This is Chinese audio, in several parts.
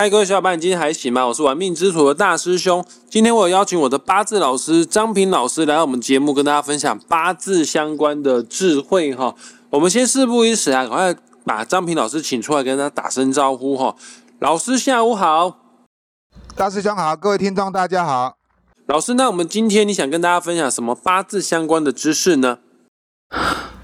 嗨，各位小伙伴，你今天还行吗？我是玩命之徒的大师兄。今天我邀请我的八字老师张平老师来到我们节目，跟大家分享八字相关的智慧哈。我们先事不宜迟啊，赶快把张平老师请出来，跟他打声招呼哈。老师下午好，大师兄好，各位听众大家好。老师，那我们今天你想跟大家分享什么八字相关的知识呢？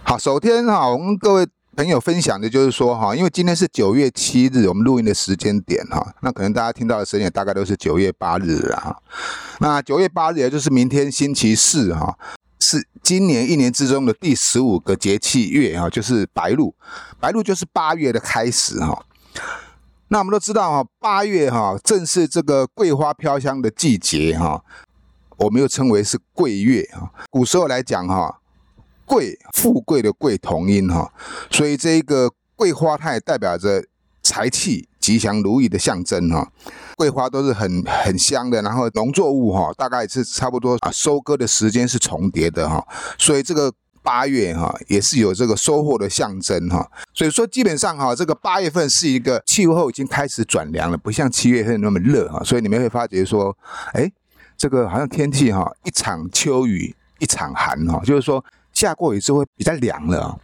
好，首先哈，我们各位。朋友分享的就是说哈，因为今天是九月七日，我们录音的时间点哈，那可能大家听到的时间大概都是九月八日了哈。那九月八日也就是明天星期四哈，是今年一年之中的第十五个节气月哈，就是白露。白露就是八月的开始哈。那我们都知道哈，八月哈正是这个桂花飘香的季节哈，我们又称为是桂月哈。古时候来讲哈。贵富贵的贵同音哈，所以这一个桂花它也代表着财气吉祥如意的象征哈。桂花都是很很香的，然后农作物哈大概是差不多啊收割的时间是重叠的哈，所以这个八月哈也是有这个收获的象征哈。所以说基本上哈这个八月份是一个气候已经开始转凉了，不像七月份那么热哈，所以你们会发觉说，哎，这个好像天气哈一场秋雨一场寒哈，就是说。下过雨之后比较凉了，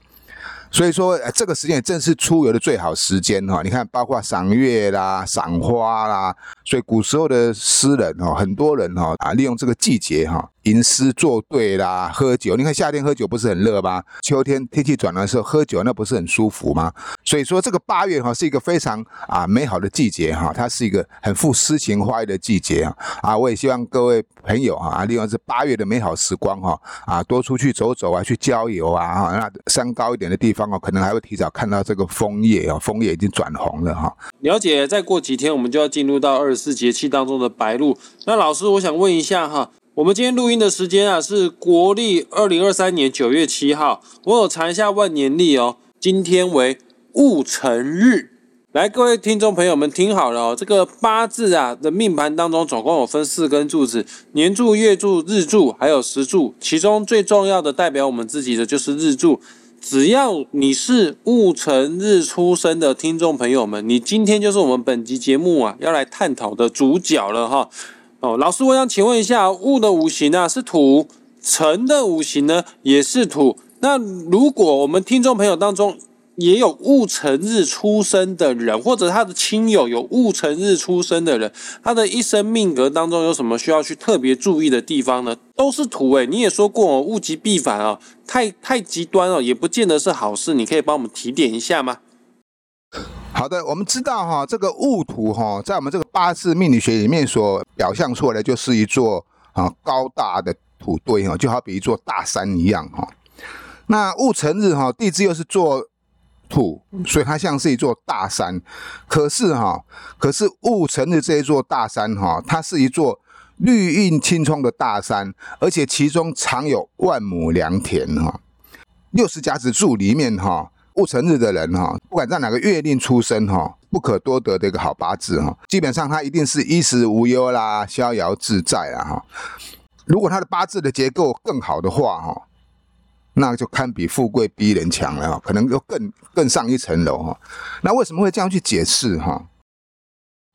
所以说这个时间也正是出游的最好时间哈。你看，包括赏月啦、赏花啦，所以古时候的诗人哈，很多人哈啊，利用这个季节哈。吟诗作对啦，喝酒。你看夏天喝酒不是很热吗？秋天天气转凉的时候喝酒，那不是很舒服吗？所以说这个八月哈是一个非常啊美好的季节哈，它是一个很富诗情画意的季节啊啊！我也希望各位朋友啊，利用这八月的美好时光哈啊，多出去走走啊，去郊游啊哈。那山高一点的地方哦，可能还会提早看到这个枫叶哦，枫叶已经转红了哈。了解，再过几天我们就要进入到二十四节气当中的白露。那老师，我想问一下哈。我们今天录音的时间啊，是国历二零二三年九月七号。我有查一下万年历哦，今天为戊辰日。来，各位听众朋友们听好了哦，这个八字啊的命盘当中，总共有分四根柱子：年柱、月柱、日柱，还有时柱。其中最重要的代表我们自己的就是日柱。只要你是戊辰日出生的听众朋友们，你今天就是我们本集节目啊要来探讨的主角了哈。哦，老师，我想请问一下，戊的五行啊是土，辰的五行呢也是土。那如果我们听众朋友当中也有戊辰日出生的人，或者他的亲友有戊辰日出生的人，他的一生命格当中有什么需要去特别注意的地方呢？都是土诶，你也说过哦，物极必反哦，太太极端哦，也不见得是好事。你可以帮我们提点一下吗？好的，我们知道哈，这个戊土哈，在我们这个八字命理学里面所表象出来，就是一座啊高大的土堆哈，就好比一座大山一样哈。那戊辰日哈，地支又是做土，所以它像是一座大山。可是哈，可是戊辰日这一座大山哈，它是一座绿荫青葱的大山，而且其中藏有万亩良田哈。六十甲子柱里面哈。戊辰日的人哈，不管在哪个月令出生哈，不可多得的一个好八字哈。基本上他一定是衣食无忧啦，逍遥自在啦哈。如果他的八字的结构更好的话哈，那就堪比富贵逼人强了，可能又更更上一层楼哈。那为什么会这样去解释哈？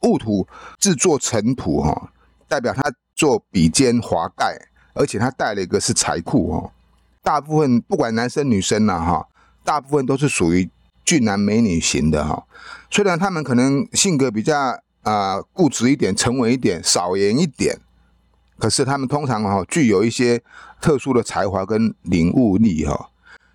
戊土制作尘土哈，代表他做比肩华盖，而且他带了一个是财库哈。大部分不管男生女生呐哈。大部分都是属于俊男美女型的哈，虽然他们可能性格比较啊固执一点、沉稳一点、少言一点，可是他们通常哈具有一些特殊的才华跟领悟力哈。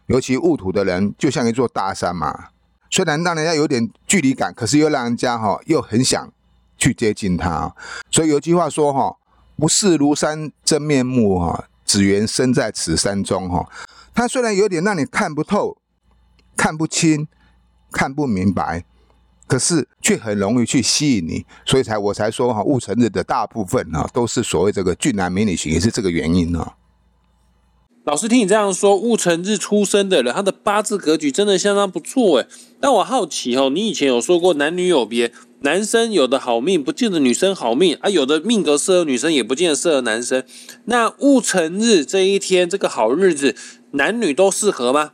尤其戊土的人就像一座大山嘛，虽然让人家有点距离感，可是又让人家哈又很想去接近他。所以有句话说哈：“不识庐山真面目哈，只缘身在此山中哈。”他虽然有点让你看不透。看不清、看不明白，可是却很容易去吸引你，所以才我才说哈，戊辰日的大部分啊都是所谓这个俊男美女型，也是这个原因呢。老师听你这样说，戊辰日出生的人，他的八字格局真的相当不错诶。但我好奇哦，你以前有说过男女有别，男生有的好命不见得女生好命啊，有的命格适合女生也不见得适合男生。那戊辰日这一天这个好日子，男女都适合吗？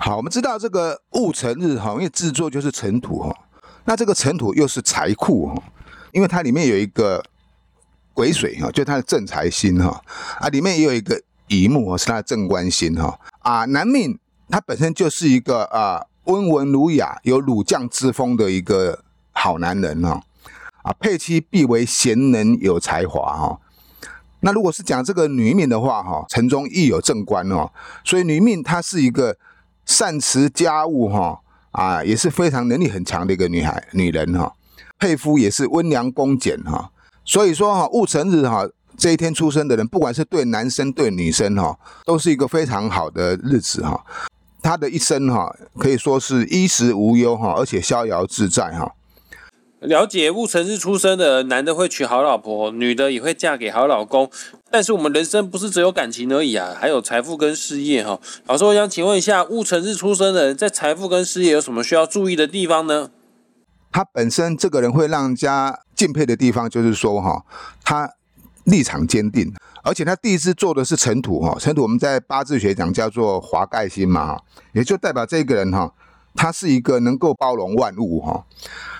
好，我们知道这个戊辰日哈，因为制作就是尘土哈。那这个尘土又是财库哈，因为它里面有一个癸水哈，就它的正财星哈。啊，里面也有一个乙木是它的正官星哈。啊，男命它本身就是一个啊温文儒雅、有儒将之风的一个好男人哈。啊，配妻必为贤能有才华哈。那如果是讲这个女命的话哈，城中亦有正官哦，所以女命她是一个善持家务哈啊，也是非常能力很强的一个女孩女人哈，佩夫也是温良恭俭哈。所以说哈，戊辰日哈这一天出生的人，不管是对男生对女生哈，都是一个非常好的日子哈。他的一生哈，可以说是衣食无忧哈，而且逍遥自在哈。了解戊辰日出生的男的会娶好老婆，女的也会嫁给好老公。但是我们人生不是只有感情而已啊，还有财富跟事业哈。老师，我想请问一下，戊辰日出生的人在财富跟事业有什么需要注意的地方呢？他本身这个人会让人家敬佩的地方，就是说哈，他立场坚定，而且他第一次做的是尘土哈，尘土我们在八字学讲叫做华盖星嘛哈，也就代表这个人哈，他是一个能够包容万物哈。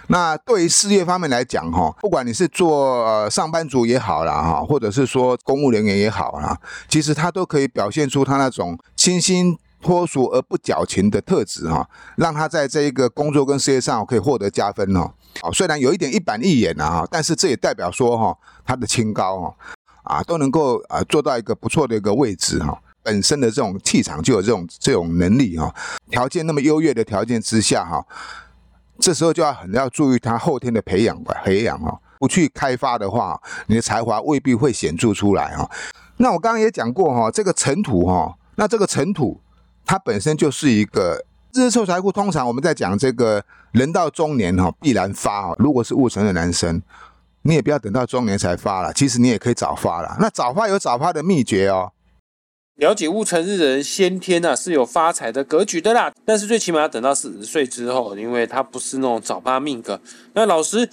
那对于事业方面来讲哈，不管你是做呃上班族也好啦哈，或者是说公务人员也好啦，其实他都可以表现出他那种清新。脱俗而不矫情的特质哈，让他在这一个工作跟事业上可以获得加分哦。好，虽然有一点一板一眼啊，但是这也代表说哈，他的清高哈啊都能够啊做到一个不错的一个位置哈。本身的这种气场就有这种这种能力哈。条件那么优越的条件之下哈，这时候就要很要注意他后天的培养吧，培养哈。不去开发的话，你的才华未必会显著出来哈。那我刚刚也讲过哈，这个尘土哈，那这个尘土。它本身就是一个日臭财库。通常我们在讲这个人到中年哈，必然发。如果是戊辰的男生，你也不要等到中年才发了，其实你也可以早发了。那早发有早发的秘诀哦。了解戊辰日的人先天啊是有发财的格局的啦，但是最起码要等到四十岁之后，因为他不是那种早发命格。那老师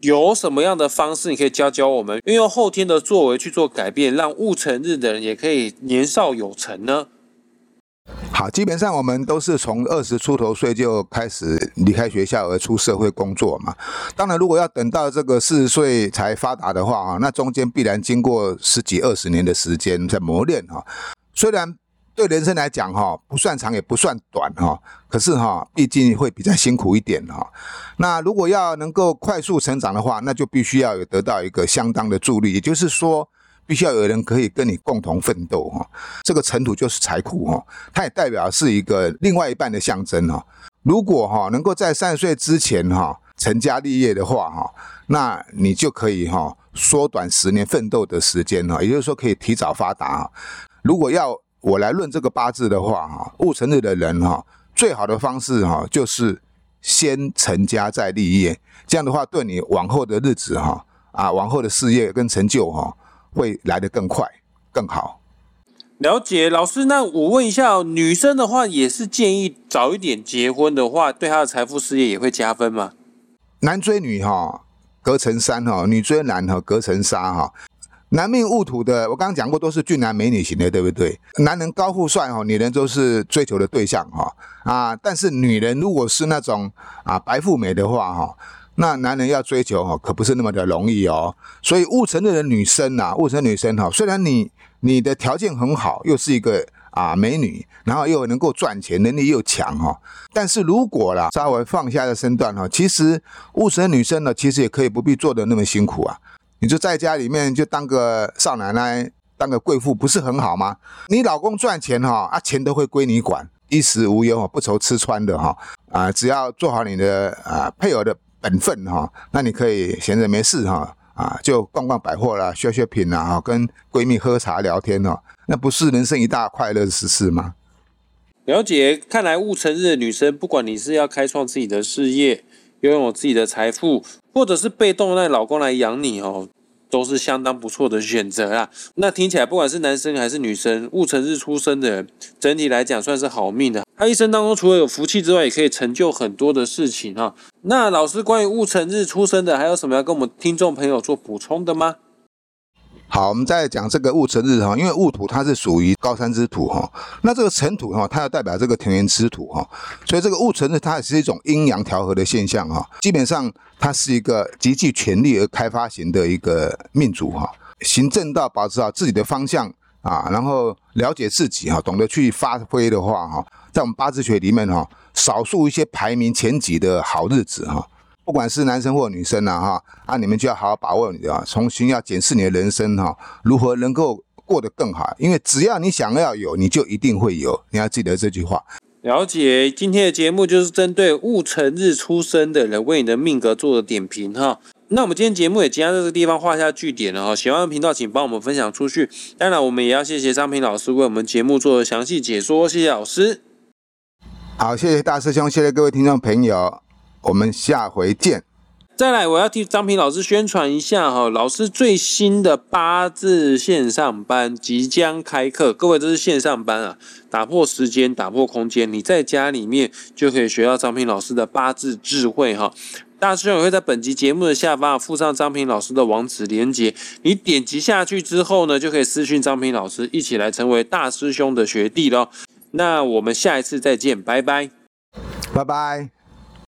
有什么样的方式，你可以教教我们，运用后天的作为去做改变，让戊辰日的人也可以年少有成呢？好，基本上我们都是从二十出头岁就开始离开学校而出社会工作嘛。当然，如果要等到这个四十岁才发达的话啊，那中间必然经过十几二十年的时间在磨练哈。虽然对人生来讲哈不算长也不算短哈，可是哈毕竟会比较辛苦一点哈。那如果要能够快速成长的话，那就必须要有得到一个相当的助力，也就是说。必须要有人可以跟你共同奋斗哈，这个尘土就是财库哈，它也代表是一个另外一半的象征哈。如果哈能够在三十岁之前哈成家立业的话哈，那你就可以哈缩短十年奋斗的时间哈，也就是说可以提早发达。如果要我来论这个八字的话哈，戊辰日的人哈，最好的方式哈就是先成家再立业，这样的话对你往后的日子哈啊往后的事业跟成就哈。会来得更快、更好。了解老师，那我问一下，女生的话也是建议早一点结婚的话，对她的财富事业也会加分吗？男追女哈，隔层山哈；女追男哈，隔层纱哈。男命戊土的，我刚刚讲过，都是俊男美女型的，对不对？男人高富帅哈，女人都是追求的对象哈啊。但是女人如果是那种啊白富美的话哈。那男人要追求哈，可不是那么的容易哦。所以戊辰的女生呐，戊辰女生哈，虽然你你的条件很好，又是一个啊美女，然后又能够赚钱，能力又强哈，但是如果啦稍微放下的身段哈，其实戊辰女生呢，其实也可以不必做的那么辛苦啊。你就在家里面就当个少奶奶，当个贵妇，不是很好吗？你老公赚钱哈，啊钱都会归你管，衣食无忧不愁吃穿的哈啊，只要做好你的啊配偶的。本分哈，那你可以闲着没事哈啊，就逛逛百货啦，s 削品啦哈，跟闺蜜喝茶聊天哦，那不是人生一大快乐的事吗？了解，看来戊辰日的女生，不管你是要开创自己的事业，拥有自己的财富，或者是被动让老公来养你哦。都是相当不错的选择啦。那听起来，不管是男生还是女生，戊辰日出生的人，整体来讲算是好命的。他一生当中除了有福气之外，也可以成就很多的事情哈。那老师，关于戊辰日出生的，还有什么要跟我们听众朋友做补充的吗？好，我们再讲这个戊辰日哈，因为戊土它是属于高山之土哈，那这个辰土哈，它要代表这个田园之土哈，所以这个戊辰日它也是一种阴阳调和的现象哈，基本上它是一个极具权力而开发型的一个命主哈，行正道，保持好自己的方向啊，然后了解自己哈，懂得去发挥的话哈，在我们八字学里面哈，少数一些排名前几的好日子哈。不管是男生或女生呐，哈啊，你们就要好好把握你的，重新要检视你的人生哈，如何能够过得更好？因为只要你想要有，你就一定会有。你要记得这句话。了解，今天的节目就是针对戊辰日出生的人为你的命格做的点评哈。那我们今天节目也即将在这个地方画下句点了哈。喜欢的频道请帮我们分享出去。当然，我们也要谢谢张平老师为我们节目做的详细解说，谢谢老师。好，谢谢大师兄，谢谢各位听众朋友。我们下回见。再来，我要替张平老师宣传一下哈，老师最新的八字线上班即将开课。各位，这是线上班啊，打破时间，打破空间，你在家里面就可以学到张平老师的八字智慧哈。大师兄也会在本集节目的下方附上张平老师的网址连接，你点击下去之后呢，就可以私讯张平老师，一起来成为大师兄的学弟喽。那我们下一次再见，拜拜，拜拜。